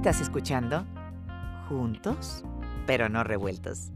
Estás escuchando Juntos, pero no revueltos.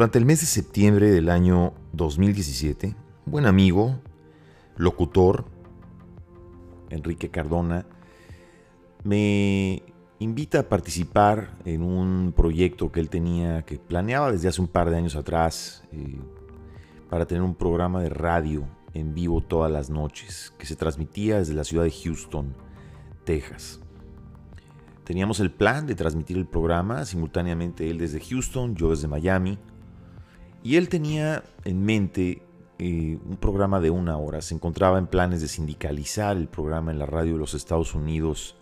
Durante el mes de septiembre del año 2017, un buen amigo, locutor, Enrique Cardona, me invita a participar en un proyecto que él tenía, que planeaba desde hace un par de años atrás, eh, para tener un programa de radio en vivo todas las noches, que se transmitía desde la ciudad de Houston, Texas. Teníamos el plan de transmitir el programa simultáneamente él desde Houston, yo desde Miami, y él tenía en mente eh, un programa de una hora. Se encontraba en planes de sindicalizar el programa en la radio de los Estados Unidos.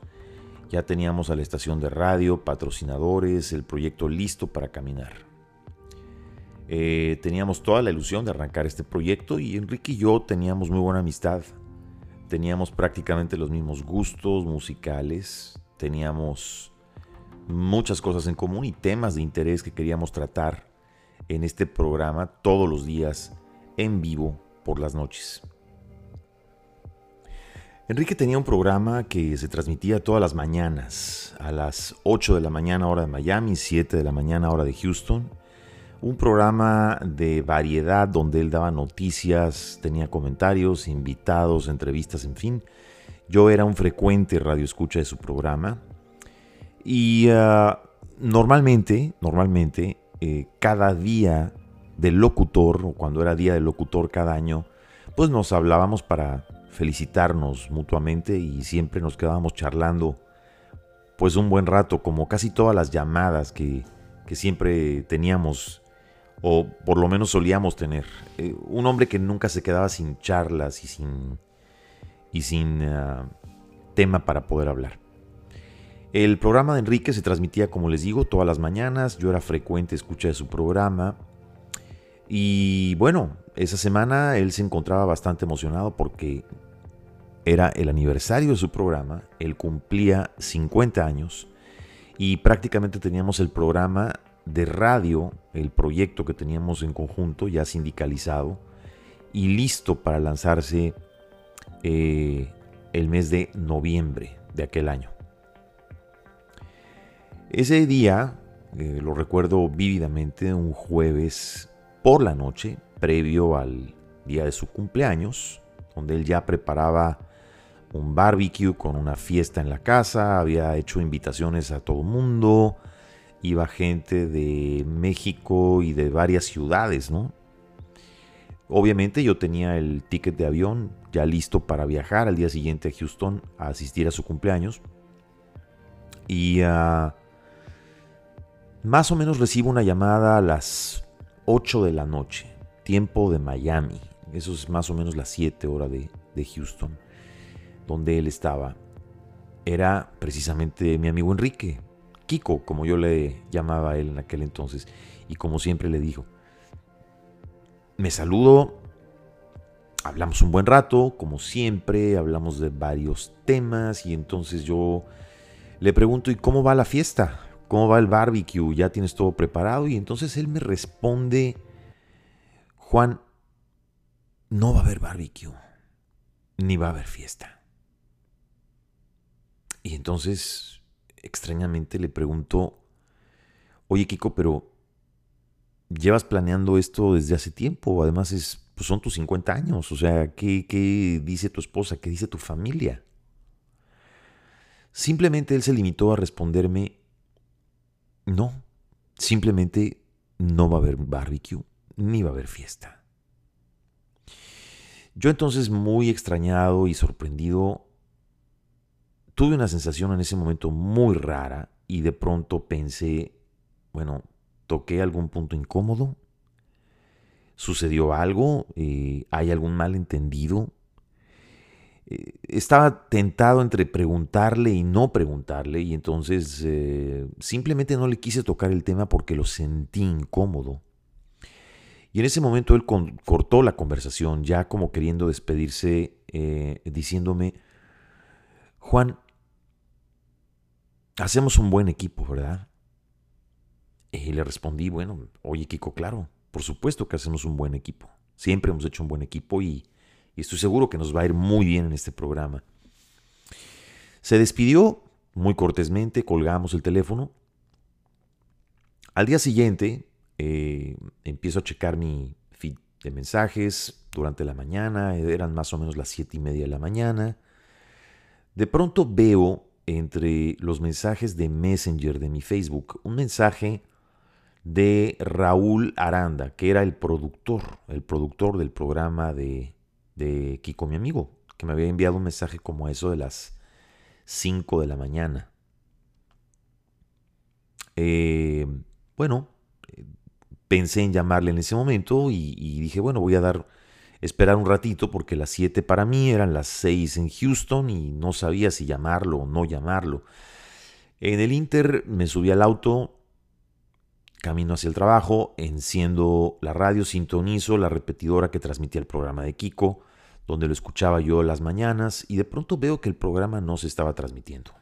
Ya teníamos a la estación de radio, patrocinadores, el proyecto listo para caminar. Eh, teníamos toda la ilusión de arrancar este proyecto y Enrique y yo teníamos muy buena amistad. Teníamos prácticamente los mismos gustos musicales, teníamos muchas cosas en común y temas de interés que queríamos tratar en este programa todos los días en vivo por las noches. Enrique tenía un programa que se transmitía todas las mañanas, a las 8 de la mañana hora de Miami, 7 de la mañana hora de Houston. Un programa de variedad donde él daba noticias, tenía comentarios, invitados, entrevistas, en fin. Yo era un frecuente radioescucha de su programa. Y ah, normalmente, normalmente eh, cada día del locutor, o cuando era día del locutor cada año, pues nos hablábamos para felicitarnos mutuamente y siempre nos quedábamos charlando pues un buen rato, como casi todas las llamadas que, siempre teníamos, o por lo menos solíamos tener. Eh, un hombre que nunca se quedaba sin charlas y sin, y sin ah, tema para poder hablar. El programa de Enrique se transmitía, como les digo, todas las mañanas. Yo era frecuente escucha de su programa. Y bueno, esa semana él se encontraba bastante emocionado porque era el aniversario de su programa. Él cumplía 50 años y prácticamente teníamos el programa de radio, el proyecto que teníamos en conjunto, ya sindicalizado y listo para lanzarse eh, el mes de noviembre de aquel año. Ese día, eh, lo recuerdo vívidamente, un jueves por la noche, previo al día de su cumpleaños, donde él ya preparaba un barbecue con una fiesta en la casa, había hecho invitaciones a todo el mundo, iba gente de México y de varias ciudades, ¿no? Obviamente yo tenía el ticket de avión ya listo para viajar al día siguiente a Houston a asistir a su cumpleaños. Y uh, más o menos recibo una llamada a las 8 de la noche, tiempo de Miami. Eso es más o menos las 7 horas de, Houston, donde él estaba. Era precisamente mi amigo Enrique, Kiko, como yo le llamaba a él en aquel entonces. Y como siempre le dijo, me saludo, hablamos un buen rato, como siempre, hablamos de varios temas y entonces yo le pregunto, ¿y cómo va la fiesta? ¿Cómo va el barbecue? ¿Ya tienes todo preparado? Y entonces él me responde, Juan, no va a haber barbecue, ni va a haber fiesta. Y entonces, extrañamente le pregunto, oye Kiko, pero llevas planeando esto desde hace tiempo, además es, pues son tus 50 años, o sea, ¿qué, ¿qué dice tu esposa? ¿Qué dice tu familia? Simplemente él se limitó a responderme, no, simplemente no va a haber barbecue, ni va a haber fiesta. Yo entonces, muy extrañado y sorprendido, tuve una sensación en ese momento muy rara y de pronto pensé, bueno, toqué algún punto incómodo, sucedió algo, eh, hay algún malentendido. Eh, estaba tentado entre preguntarle y no preguntarle y entonces eh, simplemente no le quise tocar el tema porque lo sentí incómodo. Y en ese momento él cortó la conversación, ya como queriendo despedirse, diciéndome, Juan, hacemos un buen equipo, ¿verdad? Y le respondí, bueno, oye Kiko, claro, por supuesto que hacemos un buen equipo. Siempre hemos hecho un buen equipo y, estoy seguro que nos va a ir muy bien en este programa. Se despidió muy cortésmente, colgamos el teléfono. Al día siguiente eh, empiezo a checar mi feed de mensajes durante la mañana, eran más o menos las siete y media de la mañana. De pronto veo entre los mensajes de Messenger de mi Facebook un mensaje de Raúl Aranda, que era el productor, el productor del programa de, de Kiko, mi amigo, que me había enviado un mensaje como eso de las 5 de la mañana. Eh, bueno, pensé en llamarle en ese momento y, y, dije, bueno, voy a dar, esperar un ratito porque las 7 para mí eran las 6 en Houston y no sabía si llamarlo o no llamarlo. En el Inter me subí al auto, Camino hacia el trabajo, enciendo la radio, sintonizo la repetidora que transmitía el programa de Kiko, donde lo escuchaba yo las mañanas, y de pronto veo que el programa no se estaba transmitiendo.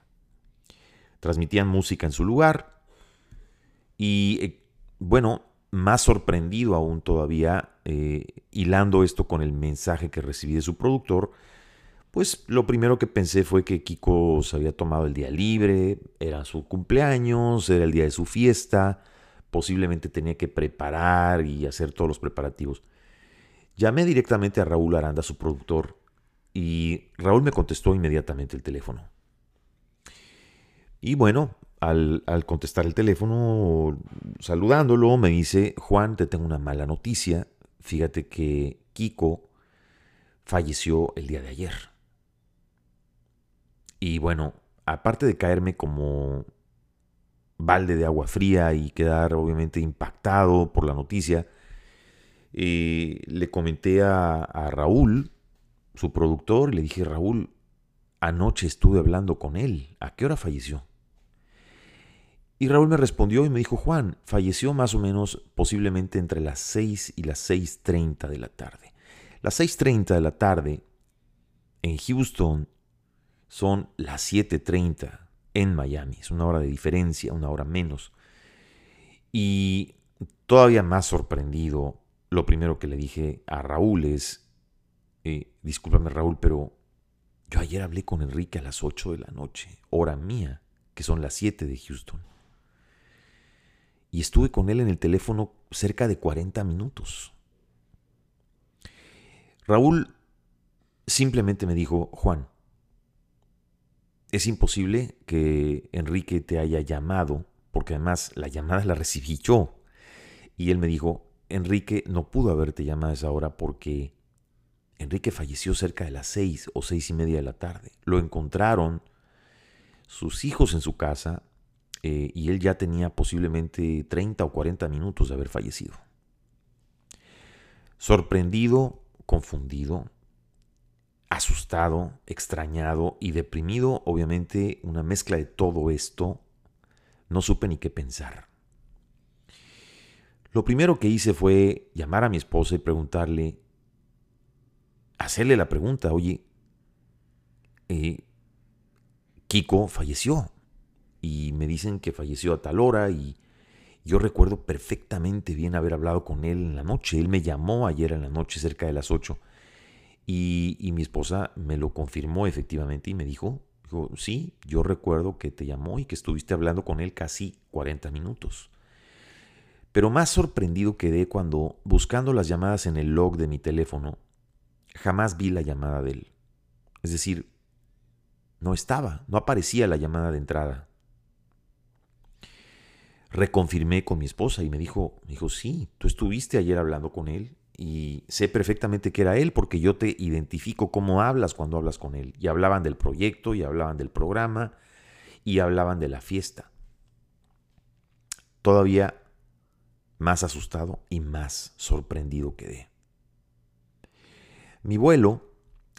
Transmitían música en su lugar, y eh, bueno, más sorprendido aún todavía, eh, hilando esto con el mensaje que recibí de su productor, pues lo primero que pensé fue que Kiko se había tomado el día libre, era su cumpleaños, era el día de su fiesta, posiblemente tenía que preparar y hacer todos los preparativos. Llamé directamente a Raúl Aranda, su productor, y Raúl me contestó inmediatamente el teléfono. Y bueno, al, contestar el teléfono, saludándolo, me dice, Juan, te tengo una mala noticia. Fíjate que Kiko falleció el día de ayer. Y bueno, aparte de caerme como balde de agua fría y quedar obviamente impactado por la noticia, eh, le comenté a, a Raúl, su productor, le dije, Raúl, anoche estuve hablando con él, ¿a qué hora falleció? Y Raúl me respondió y me dijo, Juan, falleció más o menos posiblemente entre las 6 y las 6.30 de la tarde. Las 6.30 de la tarde en Houston son las 7.30 en Miami. Es una hora de diferencia, una hora menos. Y todavía más sorprendido, lo primero que le dije a Raúl es, eh, discúlpame Raúl, pero yo ayer hablé con Enrique a las 8 de la noche, hora mía, que son las 7 de Houston. Y estuve con él en el teléfono cerca de 40 minutos. Raúl simplemente me dijo, Juan, es imposible que Enrique te haya llamado, porque además la llamada la recibí yo. Y él me dijo, Enrique no pudo haberte llamado a esa hora porque Enrique falleció cerca de las seis o seis y media de la tarde. Lo encontraron sus hijos en su casa eh, y él ya tenía posiblemente 30 o 40 minutos de haber fallecido. Sorprendido, confundido, asustado, extrañado y deprimido, obviamente una mezcla de todo esto, no supe ni qué pensar. Lo primero que hice fue llamar a mi esposa y preguntarle, hacerle la pregunta, oye, eh, Kiko falleció y me dicen que falleció a tal hora y yo recuerdo perfectamente bien haber hablado con él en la noche. Él me llamó ayer en la noche cerca de las 8 y, mi esposa me lo confirmó efectivamente y me dijo, dijo, sí, yo recuerdo que te llamó y que estuviste hablando con él casi 40 minutos. Pero más sorprendido quedé cuando, buscando las llamadas en el log de mi teléfono, jamás vi la llamada de él. Es decir, no estaba, no aparecía la llamada de entrada. Reconfirmé con mi esposa y me dijo, me dijo, sí, tú estuviste ayer hablando con él y sé perfectamente que era él porque yo te identifico cómo hablas cuando hablas con él. Y hablaban del proyecto, y hablaban del programa, y hablaban de la fiesta. Todavía más asustado y más sorprendido quedé. Mi vuelo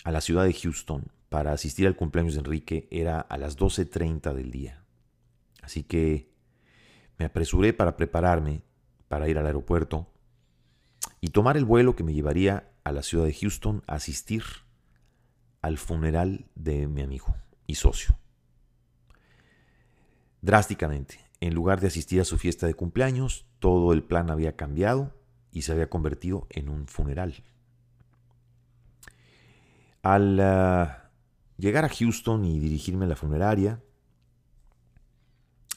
a la ciudad de Houston para asistir al cumpleaños de Enrique era a las 12.30 del día. Así que me apresuré para prepararme para ir al aeropuerto y tomar el vuelo que me llevaría a la ciudad de Houston a asistir al funeral de mi amigo y socio. Drásticamente, en lugar de asistir a su fiesta de cumpleaños, todo el plan había cambiado y se había convertido en un funeral. Al ah, llegar a Houston y dirigirme a la funeraria,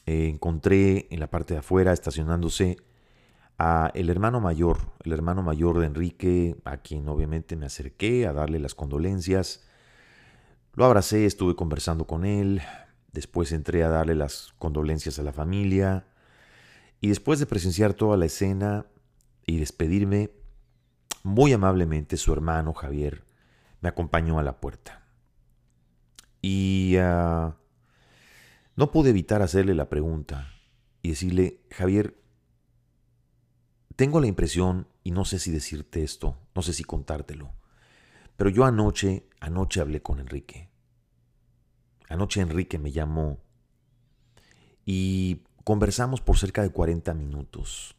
eh, encontré en la parte de afuera, estacionándose, a el hermano mayor, el hermano mayor de Enrique, a quien obviamente me acerqué a darle las condolencias. Lo abracé, estuve conversando con él, después entré a darle las condolencias a la familia y después de presenciar toda la escena y despedirme, muy amablemente su hermano Javier me acompañó a la puerta. Y ah, no pude evitar hacerle la pregunta y decirle, Javier, tengo la impresión, y no sé si decirte esto, no sé si contártelo, pero yo anoche, anoche hablé con Enrique. Anoche Enrique me llamó y conversamos por cerca de 40 minutos.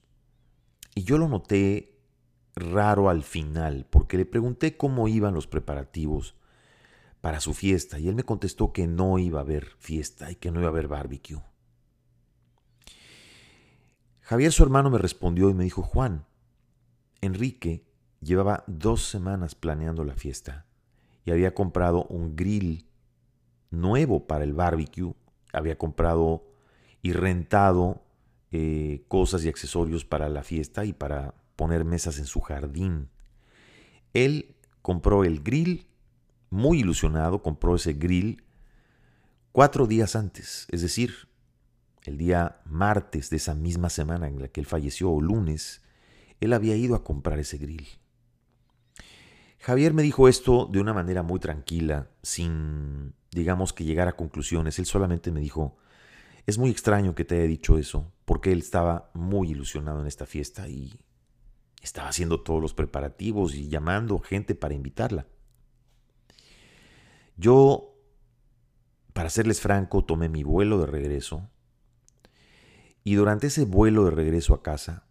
Y yo lo noté raro al final, porque le pregunté cómo iban los preparativos para su fiesta, y él me contestó que no iba a haber fiesta y que no iba a haber barbecue. Javier, su hermano, me respondió y me dijo, Juan, Enrique llevaba dos semanas planeando la fiesta y había comprado un grill nuevo para el barbecue, había comprado y rentado eh, cosas y accesorios para la fiesta y para poner mesas en su jardín. Él compró el grill, muy ilusionado, compró ese grill cuatro días antes, es decir, el día martes de esa misma semana en la que él falleció, o lunes, él había ido a comprar ese grill. Javier me dijo esto de una manera muy tranquila, sin, digamos, que llegar a conclusiones. Él solamente me dijo, es muy extraño que te haya dicho eso, porque él estaba muy ilusionado en esta fiesta y estaba haciendo todos los preparativos y llamando gente para invitarla. Yo, para serles franco, tomé mi vuelo de regreso y durante ese vuelo de regreso a casa,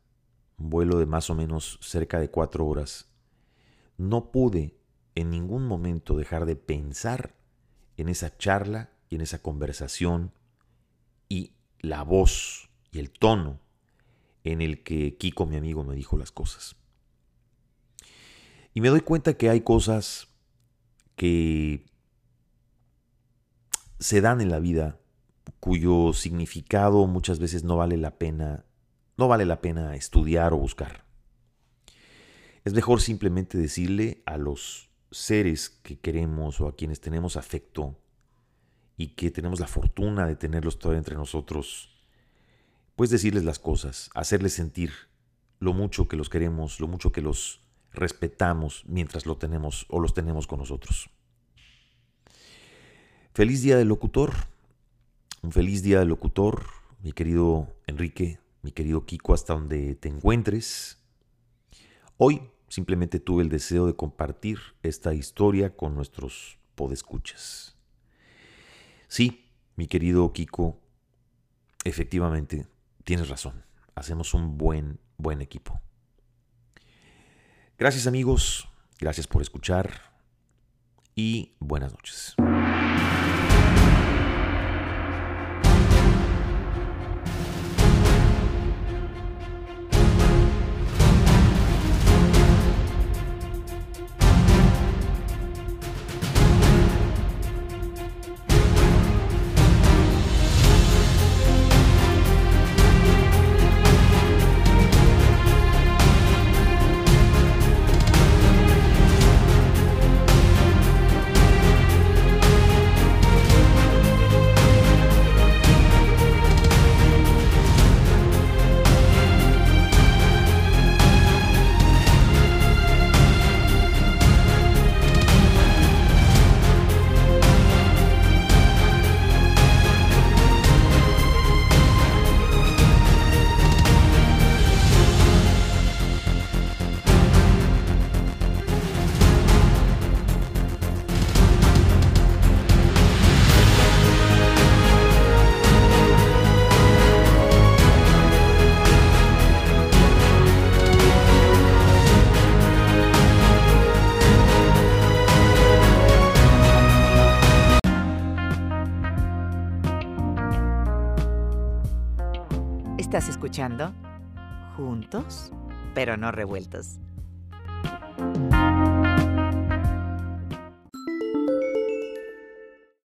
un vuelo de más o menos cerca de cuatro horas, no pude en ningún momento dejar de pensar en esa charla y en esa conversación y la voz y el tono en el que Kiko, mi amigo, me dijo las cosas. Y me doy cuenta que hay cosas que se dan en la vida cuyo significado muchas veces no vale la pena, no vale la pena estudiar o buscar. Es mejor simplemente decirle a los seres que queremos o a quienes tenemos afecto y que tenemos la fortuna de tenerlos todavía entre nosotros, pues decirles las cosas, hacerles sentir lo mucho que los queremos, lo mucho que los respetamos mientras lo tenemos o los tenemos con nosotros. Feliz día del locutor. Un feliz día locutor, mi querido Enrique, mi querido Kiko, hasta donde te encuentres. Hoy simplemente tuve el deseo de compartir esta historia con nuestros podescuchas. Sí, mi querido Kiko, efectivamente, tienes razón. Hacemos un buen, buen equipo. Gracias amigos, gracias por escuchar y buenas noches. escuchando Juntos, pero no revueltos.